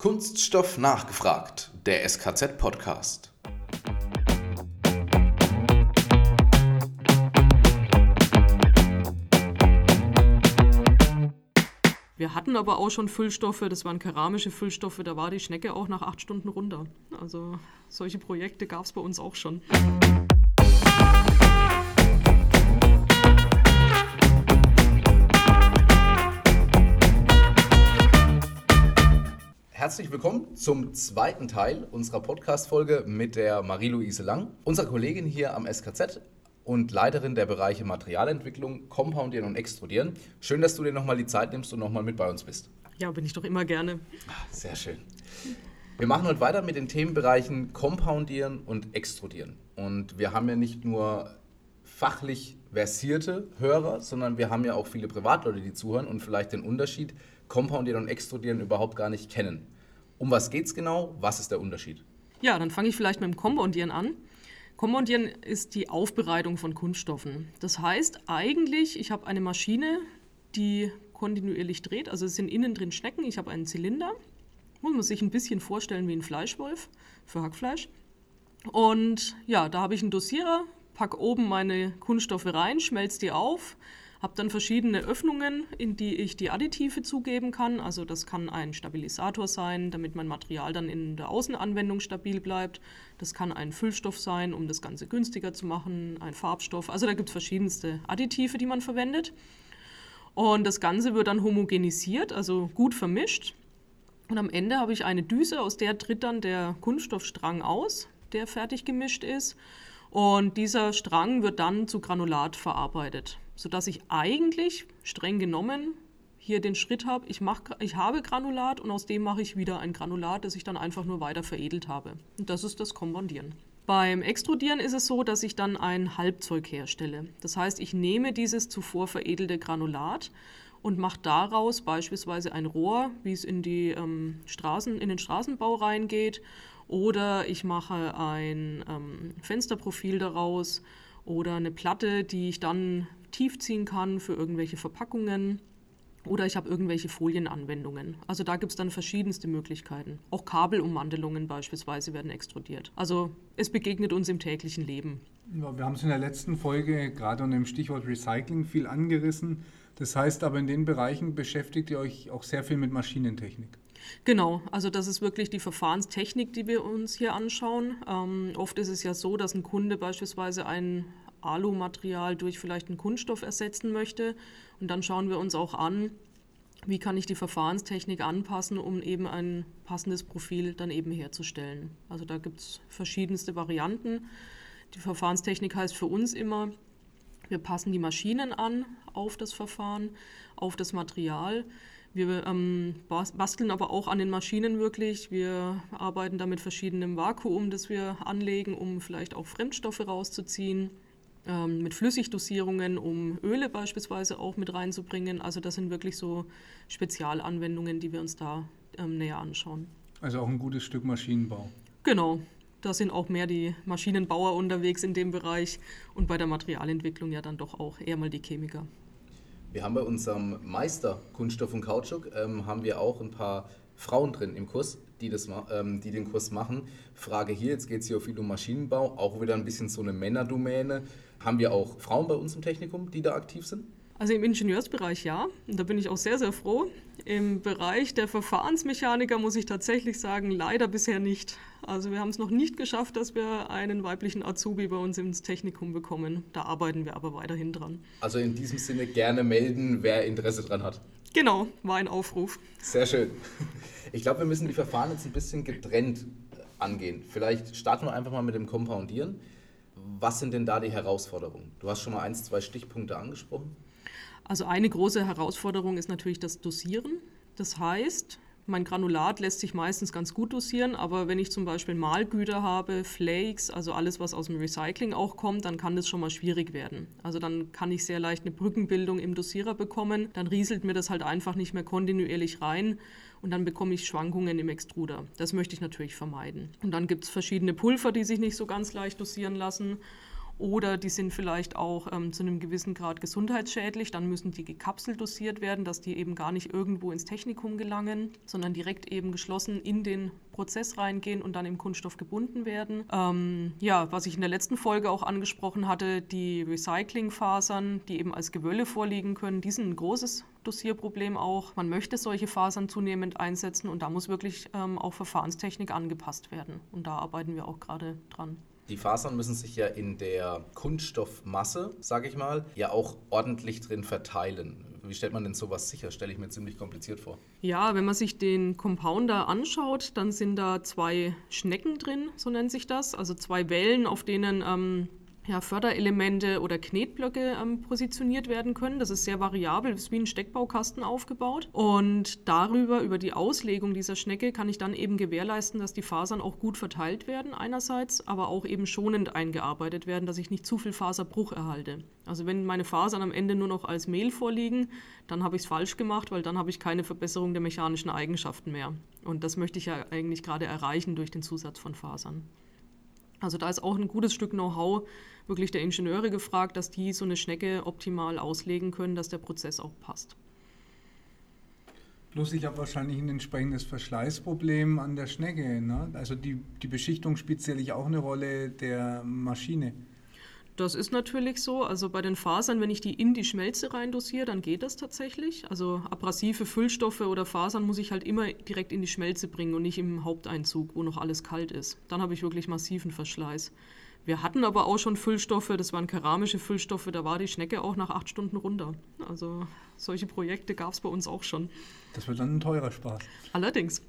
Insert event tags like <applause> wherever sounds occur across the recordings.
Kunststoff nachgefragt, der SKZ-Podcast. Wir hatten aber auch schon Füllstoffe, das waren keramische Füllstoffe, da war die Schnecke auch nach acht Stunden runter. Also solche Projekte gab es bei uns auch schon. Herzlich willkommen zum zweiten Teil unserer Podcast-Folge mit der Marie-Louise Lang, unserer Kollegin hier am SKZ und Leiterin der Bereiche Materialentwicklung, Compoundieren und Extrudieren. Schön, dass du dir nochmal die Zeit nimmst und nochmal mit bei uns bist. Ja, bin ich doch immer gerne. Sehr schön. Wir machen heute weiter mit den Themenbereichen Compoundieren und Extrudieren. Und wir haben ja nicht nur fachlich versierte Hörer, sondern wir haben ja auch viele Privatleute, die zuhören und vielleicht den Unterschied Compoundieren und Extrudieren überhaupt gar nicht kennen. Um was geht es genau? Was ist der Unterschied? Ja, dann fange ich vielleicht mit dem Compoundieren an. Kommandieren ist die Aufbereitung von Kunststoffen. Das heißt eigentlich, ich habe eine Maschine, die kontinuierlich dreht. Also es sind innen drin Schnecken. Ich habe einen Zylinder. Muss man sich ein bisschen vorstellen wie ein Fleischwolf für Hackfleisch. Und ja, da habe ich einen Dosierer, packe oben meine Kunststoffe rein, schmelze die auf, habe dann verschiedene Öffnungen, in die ich die Additive zugeben kann. Also das kann ein Stabilisator sein, damit mein Material dann in der Außenanwendung stabil bleibt. Das kann ein Füllstoff sein, um das Ganze günstiger zu machen, ein Farbstoff. Also da gibt es verschiedenste Additive, die man verwendet. Und das Ganze wird dann homogenisiert, also gut vermischt. Und am Ende habe ich eine Düse, aus der tritt dann der Kunststoffstrang aus, der fertig gemischt ist. Und dieser Strang wird dann zu Granulat verarbeitet sodass ich eigentlich streng genommen hier den Schritt habe, ich, mach, ich habe Granulat und aus dem mache ich wieder ein Granulat, das ich dann einfach nur weiter veredelt habe. Und das ist das Kombandieren. Beim Extrudieren ist es so, dass ich dann ein Halbzeug herstelle. Das heißt, ich nehme dieses zuvor veredelte Granulat und mache daraus beispielsweise ein Rohr, wie es in, die, ähm, Straßen, in den Straßenbau reingeht, oder ich mache ein ähm, Fensterprofil daraus oder eine Platte, die ich dann tief ziehen kann für irgendwelche Verpackungen. Oder ich habe irgendwelche Folienanwendungen. Also da gibt es dann verschiedenste Möglichkeiten. Auch Kabelummantelungen beispielsweise werden extrudiert. Also es begegnet uns im täglichen Leben. Ja, wir haben es in der letzten Folge gerade unter dem Stichwort Recycling viel angerissen. Das heißt aber, in den Bereichen beschäftigt ihr euch auch sehr viel mit Maschinentechnik. Genau, also das ist wirklich die Verfahrenstechnik, die wir uns hier anschauen. Ähm, oft ist es ja so, dass ein Kunde beispielsweise ein Alumaterial durch vielleicht einen Kunststoff ersetzen möchte. Und dann schauen wir uns auch an, wie kann ich die Verfahrenstechnik anpassen, um eben ein passendes Profil dann eben herzustellen. Also da gibt es verschiedenste Varianten. Die Verfahrenstechnik heißt für uns immer, wir passen die Maschinen an auf das Verfahren, auf das Material. Wir ähm, basteln aber auch an den Maschinen wirklich. Wir arbeiten da mit verschiedenem Vakuum, das wir anlegen, um vielleicht auch Fremdstoffe rauszuziehen ähm, mit Flüssigdosierungen, um Öle beispielsweise auch mit reinzubringen. Also das sind wirklich so Spezialanwendungen, die wir uns da ähm, näher anschauen. Also auch ein gutes Stück Maschinenbau. Genau. Da sind auch mehr die Maschinenbauer unterwegs in dem Bereich und bei der Materialentwicklung ja dann doch auch eher mal die Chemiker. Wir haben bei unserem Meister Kunststoff und Kautschuk ähm, haben wir auch ein paar Frauen drin im Kurs, die, das, ähm, die den Kurs machen. Frage hier, jetzt geht es hier viel um Maschinenbau, auch wieder ein bisschen so eine Männerdomäne. Haben wir auch Frauen bei uns im Technikum, die da aktiv sind? Also im Ingenieursbereich ja, und da bin ich auch sehr, sehr froh. Im Bereich der Verfahrensmechaniker muss ich tatsächlich sagen, leider bisher nicht. Also wir haben es noch nicht geschafft, dass wir einen weiblichen Azubi bei uns ins Technikum bekommen. Da arbeiten wir aber weiterhin dran. Also in diesem Sinne gerne melden, wer Interesse dran hat. Genau, war ein Aufruf. Sehr schön. <laughs> Ich glaube, wir müssen die Verfahren jetzt ein bisschen getrennt angehen. Vielleicht starten wir einfach mal mit dem Compoundieren. Was sind denn da die Herausforderungen? Du hast schon mal ein, zwei Stichpunkte angesprochen. Also eine große Herausforderung ist natürlich das Dosieren. Das heißt, mein Granulat lässt sich meistens ganz gut dosieren, aber wenn ich zum Beispiel Mahlgüter habe, Flakes, also alles, was aus dem Recycling auch kommt, dann kann das schon mal schwierig werden. Also dann kann ich sehr leicht eine Brückenbildung im Dosierer bekommen, dann rieselt mir das halt einfach nicht mehr kontinuierlich rein und dann bekomme ich Schwankungen im Extruder. Das möchte ich natürlich vermeiden. Und dann gibt es verschiedene Pulver, die sich nicht so ganz leicht dosieren lassen. Oder die sind vielleicht auch ähm, zu einem gewissen Grad gesundheitsschädlich. Dann müssen die gekapselt dosiert werden, dass die eben gar nicht irgendwo ins Technikum gelangen, sondern direkt eben geschlossen in den Prozess reingehen und dann im Kunststoff gebunden werden. Ähm, ja, was ich in der letzten Folge auch angesprochen hatte, die Recyclingfasern, die eben als Gewölle vorliegen können, die sind ein großes Dosierproblem auch. Man möchte solche Fasern zunehmend einsetzen und da muss wirklich ähm, auch Verfahrenstechnik angepasst werden. Und da arbeiten wir auch gerade dran. Die Fasern müssen sich ja in der Kunststoffmasse, sage ich mal, ja auch ordentlich drin verteilen. Wie stellt man denn sowas sicher? Stelle ich mir ziemlich kompliziert vor. Ja, wenn man sich den Compounder anschaut, dann sind da zwei Schnecken drin, so nennt sich das. Also zwei Wellen, auf denen ähm, ja, Förderelemente oder Knetblöcke ähm, positioniert werden können. Das ist sehr variabel, ist wie ein Steckbaukasten aufgebaut. Und darüber, über die Auslegung dieser Schnecke, kann ich dann eben gewährleisten, dass die Fasern auch gut verteilt werden einerseits, aber auch eben schonend eingearbeitet werden, dass ich nicht zu viel Faserbruch erhalte. Also wenn meine Fasern am Ende nur noch als Mehl vorliegen, dann habe ich es falsch gemacht, weil dann habe ich keine Verbesserung der mechanischen Eigenschaften mehr. Und das möchte ich ja eigentlich gerade erreichen durch den Zusatz von Fasern. Also da ist auch ein gutes Stück Know-how wirklich der Ingenieure gefragt, dass die so eine Schnecke optimal auslegen können, dass der Prozess auch passt. Plus ich habe wahrscheinlich ein entsprechendes Verschleißproblem an der Schnecke. Ne? Also die, die Beschichtung spielt sicherlich auch eine Rolle der Maschine. Das ist natürlich so. Also bei den Fasern, wenn ich die in die Schmelze reindosiere, dann geht das tatsächlich. Also abrasive Füllstoffe oder Fasern muss ich halt immer direkt in die Schmelze bringen und nicht im Haupteinzug, wo noch alles kalt ist. Dann habe ich wirklich massiven Verschleiß. Wir hatten aber auch schon Füllstoffe, das waren keramische Füllstoffe, da war die Schnecke auch nach acht Stunden runter. Also solche Projekte gab es bei uns auch schon. Das wird dann ein teurer Spaß. Allerdings.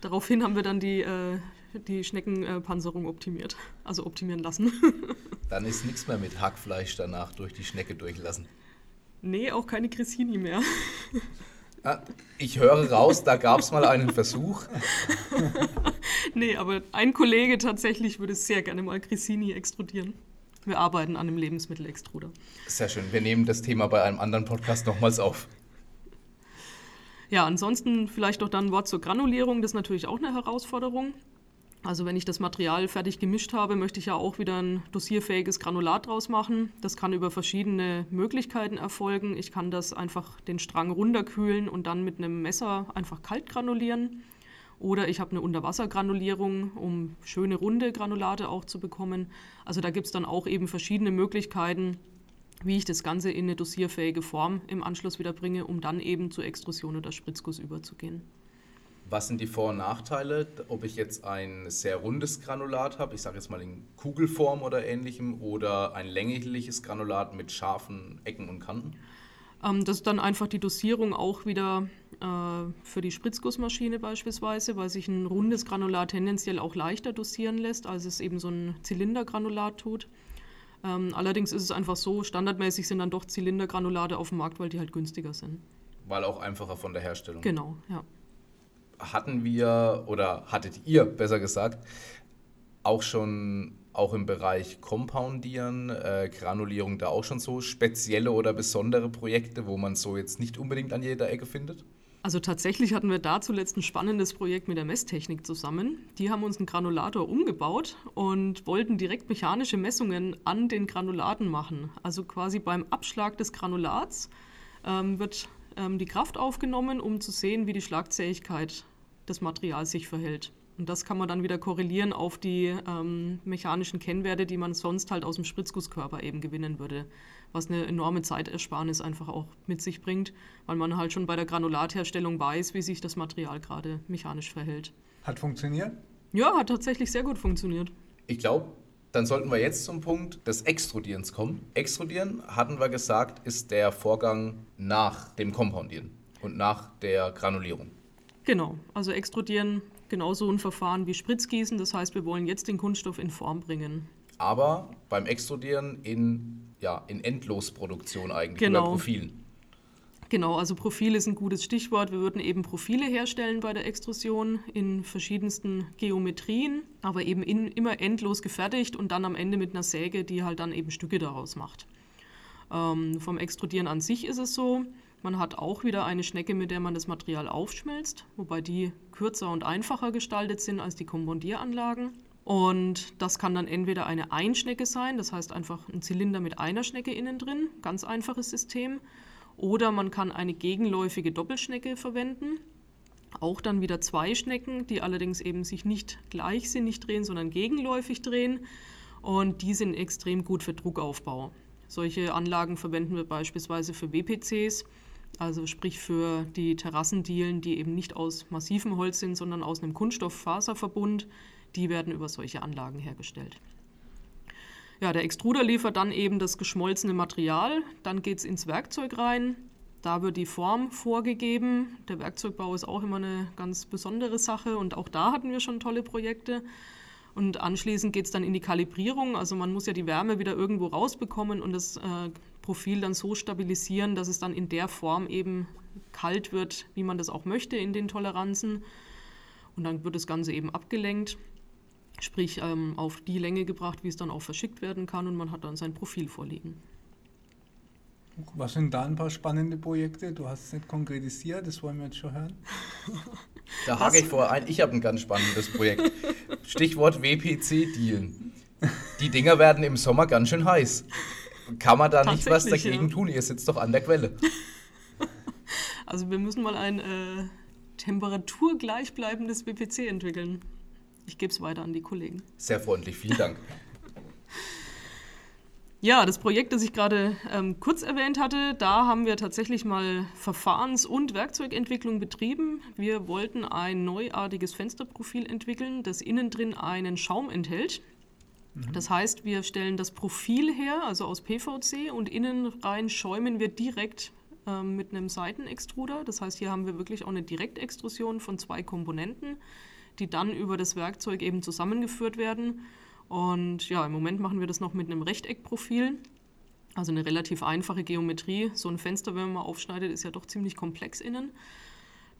Daraufhin haben wir dann die, äh, die Schneckenpanzerung optimiert, also optimieren lassen. <laughs> dann ist nichts mehr mit Hackfleisch danach durch die Schnecke durchlassen. Nee, auch keine Cressini mehr. Ah, ich höre raus, da gab es mal einen Versuch. nee, aber ein Kollege tatsächlich würde sehr gerne mal Grissini extrudieren. Wir arbeiten an einem Lebensmittelextruder. Sehr schön. Wir nehmen das Thema bei einem anderen Podcast nochmals auf. Ja, ansonsten vielleicht noch dann ein Wort zur Granulierung. Das ist natürlich auch eine Herausforderung. Also wenn ich das Material fertig gemischt habe, möchte ich ja auch wieder ein dosierfähiges Granulat draus machen. Das kann über verschiedene Möglichkeiten erfolgen. Ich kann das einfach den Strang runterkühlen und dann mit einem Messer einfach kalt granulieren. Oder ich habe eine Unterwassergranulierung, um schöne runde Granulate auch zu bekommen. Also da gibt es dann auch eben verschiedene Möglichkeiten, wie ich das Ganze in eine dosierfähige Form im Anschluss wieder bringe, um dann eben zur Extrusion oder Spritzguss überzugehen. Was sind die Vor- und Nachteile, ob ich jetzt ein sehr rundes Granulat habe, ich sage jetzt mal in Kugelform oder ähnlichem, oder ein längliches Granulat mit scharfen Ecken und Kanten? Ähm, das ist dann einfach die Dosierung auch wieder äh, für die Spritzgussmaschine beispielsweise, weil sich ein rundes Granulat tendenziell auch leichter dosieren lässt, als es eben so ein Zylindergranulat tut. Ähm, allerdings ist es einfach so, standardmäßig sind dann doch Zylindergranulate auf dem Markt, weil die halt günstiger sind. Weil auch einfacher von der Herstellung. Genau, ja hatten wir oder hattet ihr besser gesagt auch schon auch im Bereich Compoundieren, äh, Granulierung da auch schon so spezielle oder besondere Projekte, wo man so jetzt nicht unbedingt an jeder Ecke findet? Also tatsächlich hatten wir da zuletzt ein spannendes Projekt mit der Messtechnik zusammen. Die haben uns einen Granulator umgebaut und wollten direkt mechanische Messungen an den Granulaten machen. Also quasi beim Abschlag des Granulats ähm, wird ähm, die Kraft aufgenommen, um zu sehen, wie die Schlagzähigkeit des Materials sich verhält. Und das kann man dann wieder korrelieren auf die ähm, mechanischen Kennwerte, die man sonst halt aus dem Spritzgusskörper eben gewinnen würde. Was eine enorme Zeitersparnis einfach auch mit sich bringt, weil man halt schon bei der Granulatherstellung weiß, wie sich das Material gerade mechanisch verhält. Hat funktioniert? Ja, hat tatsächlich sehr gut funktioniert. Ich glaube, dann sollten wir jetzt zum Punkt des Extrudierens kommen. Extrudieren, hatten wir gesagt, ist der Vorgang nach dem Kompoundieren und nach der Granulierung. Genau, also extrudieren genauso ein Verfahren wie Spritzgießen. Das heißt, wir wollen jetzt den Kunststoff in Form bringen. Aber beim Extrudieren in, ja, in Endlosproduktion eigentlich genau. oder Profilen. Genau, also Profil ist ein gutes Stichwort. Wir würden eben Profile herstellen bei der Extrusion in verschiedensten Geometrien, aber eben in, immer endlos gefertigt und dann am Ende mit einer Säge, die halt dann eben Stücke daraus macht. Ähm, vom Extrudieren an sich ist es so, man hat auch wieder eine Schnecke, mit der man das Material aufschmilzt, wobei die kürzer und einfacher gestaltet sind als die Kombondieranlagen. Und das kann dann entweder eine Einschnecke sein, das heißt einfach ein Zylinder mit einer Schnecke innen drin, ganz einfaches System. Oder man kann eine gegenläufige Doppelschnecke verwenden. Auch dann wieder zwei Schnecken, die allerdings eben sich nicht gleichsinnig drehen, sondern gegenläufig drehen. Und die sind extrem gut für Druckaufbau. Solche Anlagen verwenden wir beispielsweise für WPCs, also sprich für die Terrassendielen, die eben nicht aus massivem Holz sind, sondern aus einem Kunststofffaserverbund. Die werden über solche Anlagen hergestellt. Ja, der Extruder liefert dann eben das geschmolzene Material, dann geht es ins Werkzeug rein, da wird die Form vorgegeben. Der Werkzeugbau ist auch immer eine ganz besondere Sache und auch da hatten wir schon tolle Projekte. Und anschließend geht es dann in die Kalibrierung. Also man muss ja die Wärme wieder irgendwo rausbekommen und das äh, Profil dann so stabilisieren, dass es dann in der Form eben kalt wird, wie man das auch möchte in den Toleranzen. Und dann wird das Ganze eben abgelenkt, sprich ähm, auf die Länge gebracht, wie es dann auch verschickt werden kann und man hat dann sein Profil vorliegen. Was sind da ein paar spannende Projekte? Du hast es nicht konkretisiert, das wollen wir jetzt schon hören. Da hake ich vorher ein, ich habe ein ganz spannendes Projekt. Stichwort WPC-Dealen. Die Dinger werden im Sommer ganz schön heiß. Kann man da nicht was dagegen ja. tun? Ihr sitzt doch an der Quelle. <laughs> Also wir müssen mal ein äh, temperaturgleichbleibendes WPC entwickeln. Ich gebe es weiter an die Kollegen. Sehr freundlich, vielen Dank. Ja, das Projekt, das ich gerade ähm, kurz erwähnt hatte, da haben wir tatsächlich mal Verfahrens- und Werkzeugentwicklung betrieben. Wir wollten ein neuartiges Fensterprofil entwickeln, das innen drin einen Schaum enthält. Mhm. Das heißt, wir stellen das Profil her, also aus PVC, und innen rein schäumen wir direkt ähm, mit einem Seitenextruder. Das heißt, hier haben wir wirklich auch eine Direktextrusion von zwei Komponenten, die dann über das Werkzeug eben zusammengeführt werden. Und ja, im Moment machen wir das noch mit einem Rechteckprofil. Also eine relativ einfache Geometrie. So ein Fenster, wenn man mal aufschneidet, ist ja doch ziemlich komplex innen.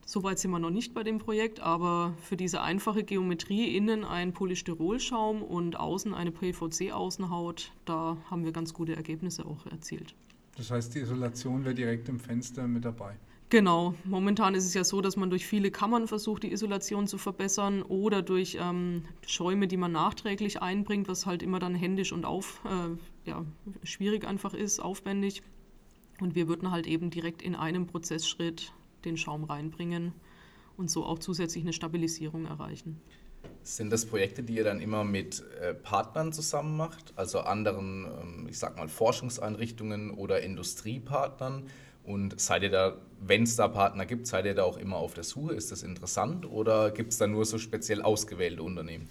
Soweit sind wir noch nicht bei dem Projekt, aber für diese einfache Geometrie innen ein Polystyrolschaum und außen eine PVC-Außenhaut, da haben wir ganz gute Ergebnisse auch erzielt. Das heißt, die Isolation wäre direkt im Fenster mit dabei. Genau, momentan ist es ja so, dass man durch viele Kammern versucht, die Isolation zu verbessern oder durch ähm, Schäume, die man nachträglich einbringt, was halt immer dann händisch und auf, äh, ja, schwierig einfach ist, aufwendig. Und wir würden halt eben direkt in einem Prozessschritt den Schaum reinbringen und so auch zusätzlich eine Stabilisierung erreichen. Sind das Projekte, die ihr dann immer mit äh, Partnern zusammen macht, also anderen, ähm, ich sag mal, Forschungseinrichtungen oder Industriepartnern? Und seid ihr da, wenn es da Partner gibt, seid ihr da auch immer auf der Suche? Ist das interessant oder gibt es da nur so speziell ausgewählte Unternehmen?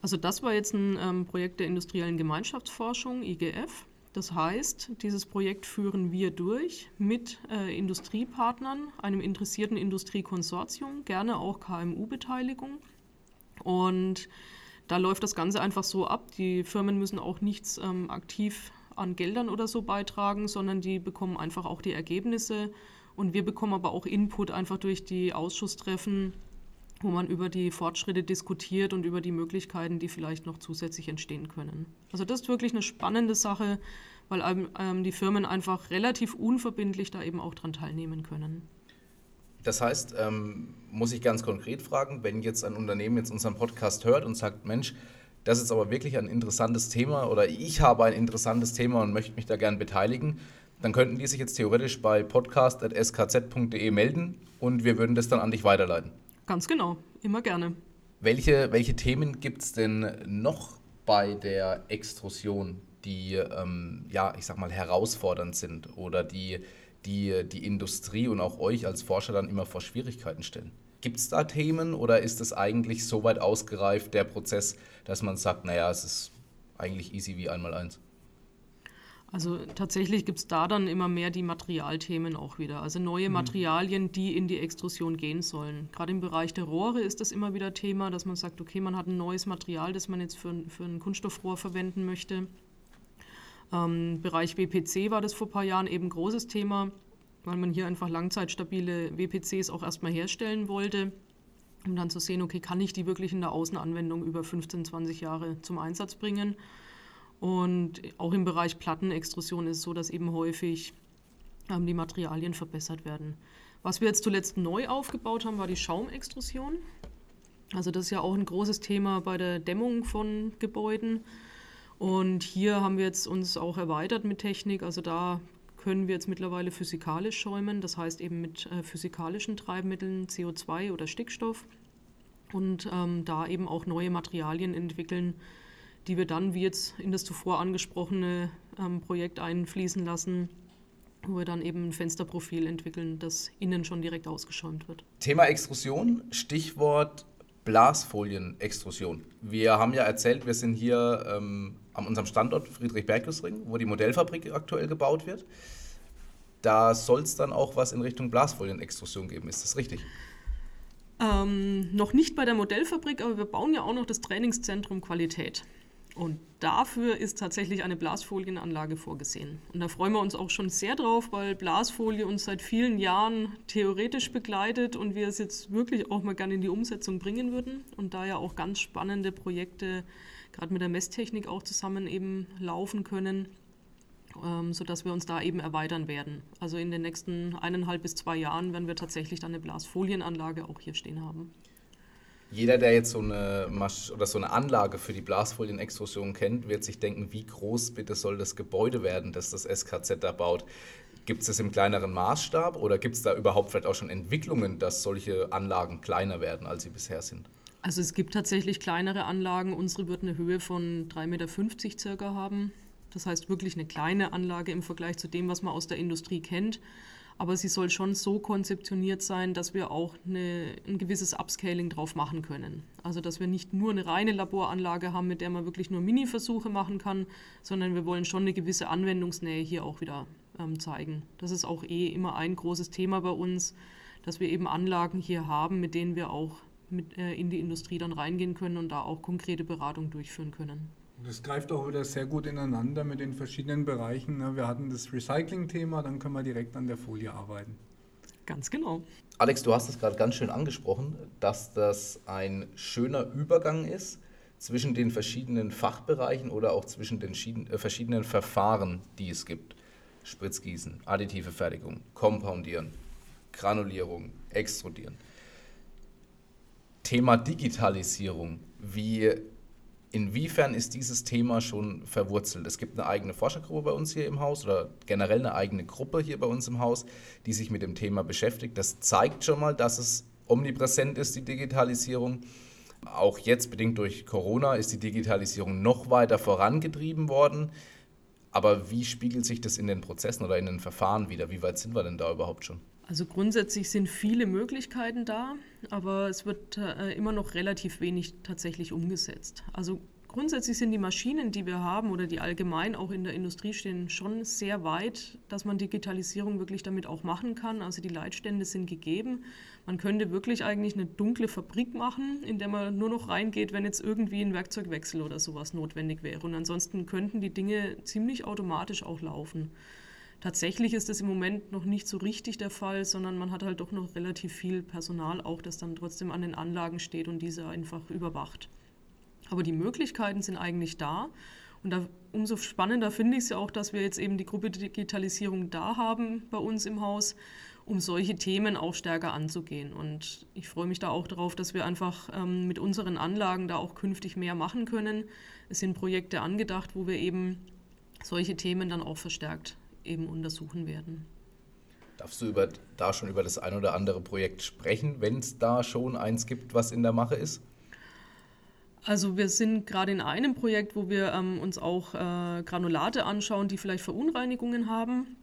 Also das war jetzt ein ähm, Projekt der industriellen Gemeinschaftsforschung, IGF. Das heißt, dieses Projekt führen wir durch mit äh, Industriepartnern, einem interessierten Industriekonsortium, gerne auch KMU-Beteiligung. Und da läuft das Ganze einfach so ab. Die Firmen müssen auch nichts ähm, aktiv an Geldern oder so beitragen, sondern die bekommen einfach auch die Ergebnisse. Und wir bekommen aber auch Input einfach durch die Ausschusstreffen, wo man über die Fortschritte diskutiert und über die Möglichkeiten, die vielleicht noch zusätzlich entstehen können. Also das ist wirklich eine spannende Sache, weil ähm, die Firmen einfach relativ unverbindlich da eben auch dran teilnehmen können. Das heißt, ähm, muss ich ganz konkret fragen, wenn jetzt ein Unternehmen jetzt unseren Podcast hört und sagt, Mensch, das ist aber wirklich ein interessantes Thema oder ich habe ein interessantes Thema und möchte mich da gern beteiligen, dann könnten die sich jetzt theoretisch bei podcast.skz.de melden und wir würden das dann an dich weiterleiten. Ganz genau, immer gerne. Welche, welche Themen gibt es denn noch bei der Extrusion, die, ähm, ja, ich sag mal, herausfordernd sind oder die, die die Industrie und auch euch als Forscher dann immer vor Schwierigkeiten stellen? Gibt es da Themen oder ist es eigentlich so weit ausgereift, der Prozess, dass man sagt, naja, es ist eigentlich easy wie einmal eins? Also tatsächlich gibt es da dann immer mehr die Materialthemen auch wieder. Also neue mhm. Materialien, die in die Extrusion gehen sollen. Gerade im Bereich der Rohre ist das immer wieder Thema, dass man sagt, okay, man hat ein neues Material, das man jetzt für, für ein Kunststoffrohr verwenden möchte. Ähm, Im Bereich WPC war das vor ein paar Jahren eben ein großes Thema weil man hier einfach langzeitstabile WPCs auch erstmal herstellen wollte, um dann zu sehen, okay, kann ich die wirklich in der Außenanwendung über 15, 20 Jahre zum Einsatz bringen. Und auch im Bereich Plattenextrusion ist es so, dass eben häufig ähm, die Materialien verbessert werden. Was wir jetzt zuletzt neu aufgebaut haben, war die Schaumextrusion. Also das ist ja auch ein großes Thema bei der Dämmung von Gebäuden. Und hier haben wir jetzt uns auch erweitert mit Technik. Also da können wir jetzt mittlerweile physikalisch schäumen, das heißt eben mit äh, physikalischen Treibmitteln, CO2 oder Stickstoff. Und ähm, da eben auch neue Materialien entwickeln, die wir dann, wie jetzt in das zuvor angesprochene ähm, Projekt einfließen lassen, wo wir dann eben ein Fensterprofil entwickeln, das innen schon direkt ausgeschäumt wird. Thema Extrusion, Stichwort Blasfolienextrusion. Wir haben ja erzählt, wir sind hier ähm, an unserem Standort Friedrich-Bergusring, wo die Modellfabrik aktuell gebaut wird. Da soll es dann auch was in Richtung Blasfolienextrusion geben, ist das richtig? Ähm, noch nicht bei der Modellfabrik, aber wir bauen ja auch noch das Trainingszentrum Qualität. Und dafür ist tatsächlich eine Blasfolienanlage vorgesehen. Und da freuen wir uns auch schon sehr drauf, weil Blasfolie uns seit vielen Jahren theoretisch begleitet und wir es jetzt wirklich auch mal gerne in die Umsetzung bringen würden. Und da ja auch ganz spannende Projekte, gerade mit der Messtechnik auch zusammen eben laufen können, ähm, sodass wir uns da eben erweitern werden. Also in den nächsten eineinhalb bis zwei Jahren werden wir tatsächlich dann eine Blasfolienanlage auch hier stehen haben jeder, der jetzt so eine, Masch oder so eine Anlage für die Blasfolienextrusion kennt, wird sich denken, wie groß bitte soll das Gebäude werden, das das SKZ da baut. Gibt es das im kleineren Maßstab oder gibt es da überhaupt vielleicht auch schon Entwicklungen, dass solche Anlagen kleiner werden, als sie bisher sind? Also es gibt tatsächlich kleinere Anlagen. Unsere wird eine Höhe von 3,50 Meter circa haben. Das heißt wirklich eine kleine Anlage im Vergleich zu dem, was man aus der Industrie kennt aber sie soll schon so konzeptioniert sein, dass wir auch eine, ein gewisses Upscaling drauf machen können. Also dass wir nicht nur eine reine Laboranlage haben, mit der man wirklich nur Mini-Versuche machen kann, sondern wir wollen schon eine gewisse Anwendungsnähe hier auch wieder ähm, zeigen. Das ist auch eh immer ein großes Thema bei uns, dass wir eben Anlagen hier haben, mit denen wir auch mit, äh, in die Industrie dann reingehen können und da auch konkrete Beratung durchführen können. Das greift auch wieder sehr gut ineinander mit den verschiedenen Bereichen. Ne? Wir hatten das Recycling-Thema, dann können wir direkt an der Folie arbeiten. Ganz genau. Alex, du hast es gerade ganz schön angesprochen, dass das ein schöner Übergang ist zwischen den verschiedenen Fachbereichen oder auch zwischen den äh, verschiedenen Verfahren, die es gibt. Spritzgießen, additive Fertigung, Kompoundieren, Granulierung, Extrudieren. Thema Digitalisierung. Wie Inwiefern ist dieses Thema schon verwurzelt? Es gibt eine eigene Forschergruppe bei uns hier im Haus oder generell eine eigene Gruppe hier bei uns im Haus, die sich mit dem Thema beschäftigt. Das zeigt schon mal, dass es omnipräsent ist, die Digitalisierung. Auch jetzt, bedingt durch Corona, ist die Digitalisierung noch weiter vorangetrieben worden. Aber wie spiegelt sich das in den Prozessen oder in den Verfahren wieder? Wie weit sind wir denn da überhaupt schon? Also grundsätzlich sind viele Möglichkeiten da, aber es wird äh, immer noch relativ wenig tatsächlich umgesetzt. Also grundsätzlich sind die Maschinen, die wir haben oder die allgemein auch in der Industrie stehen, schon sehr weit, dass man Digitalisierung wirklich damit auch machen kann. Also die Leitstände sind gegeben. Man könnte wirklich eigentlich eine dunkle Fabrik machen, in der man nur noch reingeht, wenn jetzt irgendwie ein Werkzeugwechsel oder sowas notwendig wäre. Und ansonsten könnten die Dinge ziemlich automatisch auch laufen. Tatsächlich ist das im Moment noch nicht so richtig der Fall, sondern man hat halt doch noch relativ viel Personal auch, das dann trotzdem an den Anlagen steht und diese einfach überwacht. Aber die Möglichkeiten sind eigentlich da. Und da, umso spannender finde ich es ja auch, dass wir jetzt eben die Gruppe Digitalisierung da haben bei uns im Haus, um solche Themen auch stärker anzugehen. Und ich freue mich da auch darauf, dass wir einfach ähm, mit unseren Anlagen da auch künftig mehr machen können. Es sind Projekte angedacht, wo wir eben solche Themen dann auch verstärkt eben untersuchen werden. Darfst du über, da schon über das ein oder andere Projekt sprechen, wenn es da schon eins gibt, was in der Mache ist? Also wir sind gerade in einem Projekt, wo wir ähm, uns auch äh, Granulate anschauen, die vielleicht Verunreinigungen haben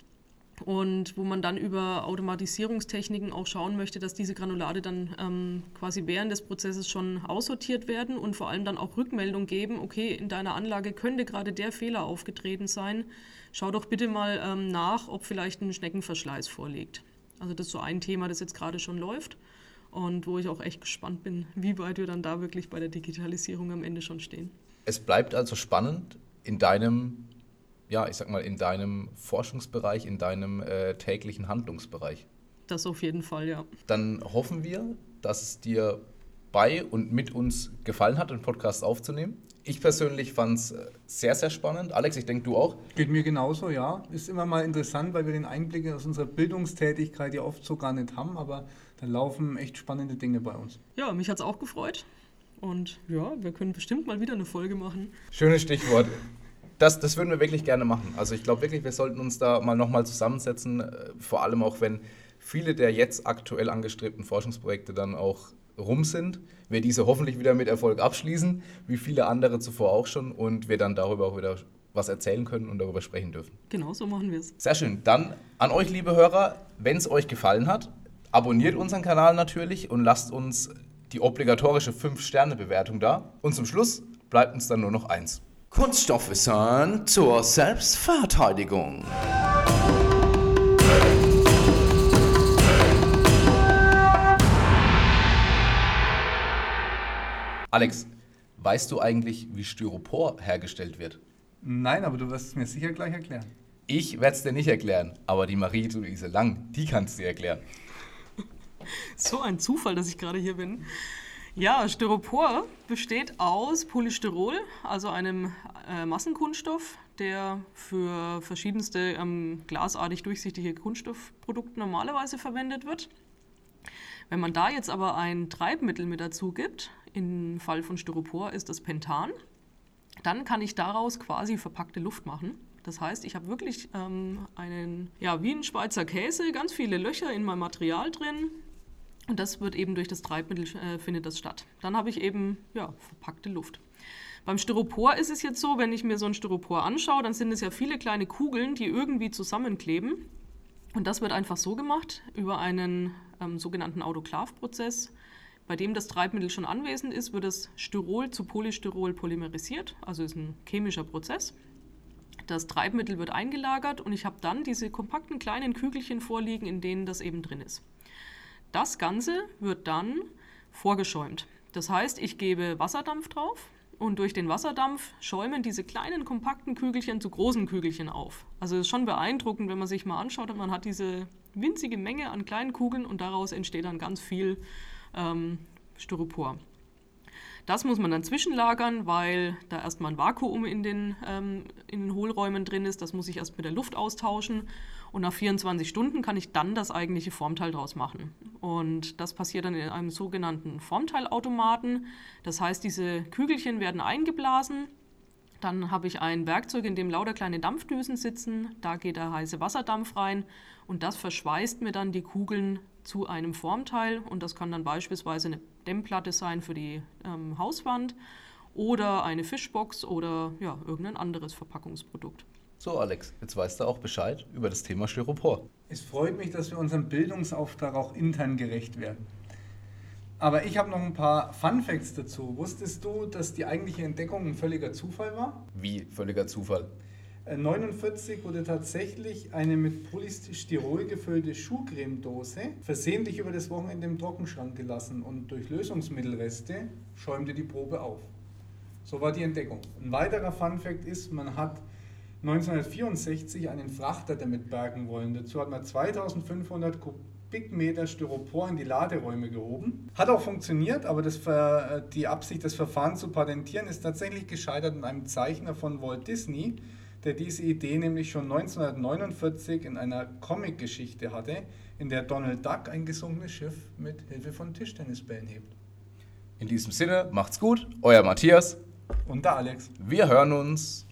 und wo man dann über Automatisierungstechniken auch schauen möchte, dass diese Granulate dann ähm, quasi während des Prozesses schon aussortiert werden und vor allem dann auch Rückmeldung geben, okay, in deiner Anlage könnte gerade der Fehler aufgetreten sein, schau doch bitte mal ähm, nach, ob vielleicht ein Schneckenverschleiß vorliegt. Also das ist so ein Thema, das jetzt gerade schon läuft und wo ich auch echt gespannt bin, wie weit wir dann da wirklich bei der Digitalisierung am Ende schon stehen. Es bleibt also spannend in deinem ja, ich sag mal, in deinem Forschungsbereich, in deinem äh, täglichen Handlungsbereich. Das auf jeden Fall, ja. Dann hoffen wir, dass es dir bei und mit uns gefallen hat, den Podcast aufzunehmen. Ich persönlich fand es äh, sehr, sehr spannend. Alex, ich denke, du auch? Geht mir genauso, ja. Ist immer mal interessant, weil wir den Einblick aus unserer Bildungstätigkeit ja oft so gar nicht haben, aber da laufen echt spannende Dinge bei uns. Ja, mich hat es auch gefreut. Und ja, wir können bestimmt mal wieder eine Folge machen. Schönes Stichwort. Das, das würden wir wirklich gerne machen. Also ich glaube wirklich, wir sollten uns da mal nochmal zusammensetzen, äh, vor allem auch wenn viele der jetzt aktuell angestrebten Forschungsprojekte dann auch rum sind, wir diese hoffentlich wieder mit Erfolg abschließen, wie viele andere zuvor auch schon, und wir dann darüber auch wieder was erzählen können und darüber sprechen dürfen. Genau so machen wir es. Sehr schön. Dann an euch, liebe Hörer, wenn es euch gefallen hat, abonniert unseren Kanal natürlich und lasst uns die obligatorische 5-Sterne-Bewertung da. Und zum Schluss bleibt uns dann nur noch eins. Kunststoffwissen zur Selbstverteidigung. Alex, weißt du eigentlich, wie Styropor hergestellt wird? Nein, aber du wirst es mir sicher gleich erklären. Ich werde es dir nicht erklären, aber die Marie-Louise Lang, die kann es dir erklären. So ein Zufall, dass ich gerade hier bin. Ja, Styropor besteht aus Polystyrol, also einem äh, Massenkunststoff, der für verschiedenste ähm, glasartig durchsichtige Kunststoffprodukte normalerweise verwendet wird. Wenn man da jetzt aber ein Treibmittel mit dazu gibt, im Fall von Styropor ist das Pentan, dann kann ich daraus quasi verpackte Luft machen. Das heißt, ich habe wirklich ähm, einen, ja, wie ein Schweizer Käse, ganz viele Löcher in meinem Material drin. Und das wird eben durch das Treibmittel, äh, findet das statt. Dann habe ich eben, ja, verpackte Luft. Beim Styropor ist es jetzt so, wenn ich mir so ein Styropor anschaue, dann sind es ja viele kleine Kugeln, die irgendwie zusammenkleben. Und das wird einfach so gemacht über einen ähm, sogenannten Autoklavprozess. Bei dem das Treibmittel schon anwesend ist, wird das Styrol zu Polystyrol polymerisiert, also ist ein chemischer Prozess. Das Treibmittel wird eingelagert und ich habe dann diese kompakten kleinen Kügelchen vorliegen, in denen das eben drin ist. Das Ganze wird dann vorgeschäumt. Das heißt, ich gebe Wasserdampf drauf und durch den Wasserdampf schäumen diese kleinen kompakten Kügelchen zu großen Kügelchen auf. Also es ist schon beeindruckend, wenn man sich mal anschaut, man hat diese winzige Menge an kleinen Kugeln und daraus entsteht dann ganz viel ähm, Styropor. Das muss man dann zwischenlagern, weil da erstmal ein Vakuum in den, ähm, in den Hohlräumen drin ist. Das muss ich erst mit der Luft austauschen. Und nach 24 Stunden kann ich dann das eigentliche Formteil draus machen. Und das passiert dann in einem sogenannten Formteilautomaten. Das heißt, diese Kügelchen werden eingeblasen. Dann habe ich ein Werkzeug, in dem lauter kleine Dampfdüsen sitzen. Da geht der heiße Wasserdampf rein und das verschweißt mir dann die Kugeln zu einem Formteil und das kann dann beispielsweise eine Dämmplatte sein für die ähm, Hauswand oder eine Fischbox oder ja, irgendein anderes Verpackungsprodukt. So, Alex, jetzt weißt du auch Bescheid über das Thema Styropor. Es freut mich, dass wir unserem Bildungsauftrag auch intern gerecht werden. Aber ich habe noch ein paar Fun Facts dazu. Wusstest du, dass die eigentliche Entdeckung ein völliger Zufall war? Wie völliger Zufall? 1949 äh, wurde tatsächlich eine mit Polystyrol gefüllte Schuhcremedose versehentlich über das Wochenende im Trockenschrank gelassen und durch Lösungsmittelreste schäumte die Probe auf. So war die Entdeckung. Ein weiterer Funfact ist, man hat 1964 einen Frachter damit bergen wollen. Dazu hat man 2500 Kubikmeter Styropor in die Laderäume gehoben. Hat auch funktioniert, aber das, die Absicht, das Verfahren zu patentieren, ist tatsächlich gescheitert an einem Zeichner von Walt Disney, der diese Idee nämlich schon 1949 in einer Comic-Geschichte hatte, in der Donald Duck ein gesunkenes Schiff mit Hilfe von Tischtennisbällen hebt. In diesem Sinne, macht's gut, euer Matthias und der Alex. Wir hören uns.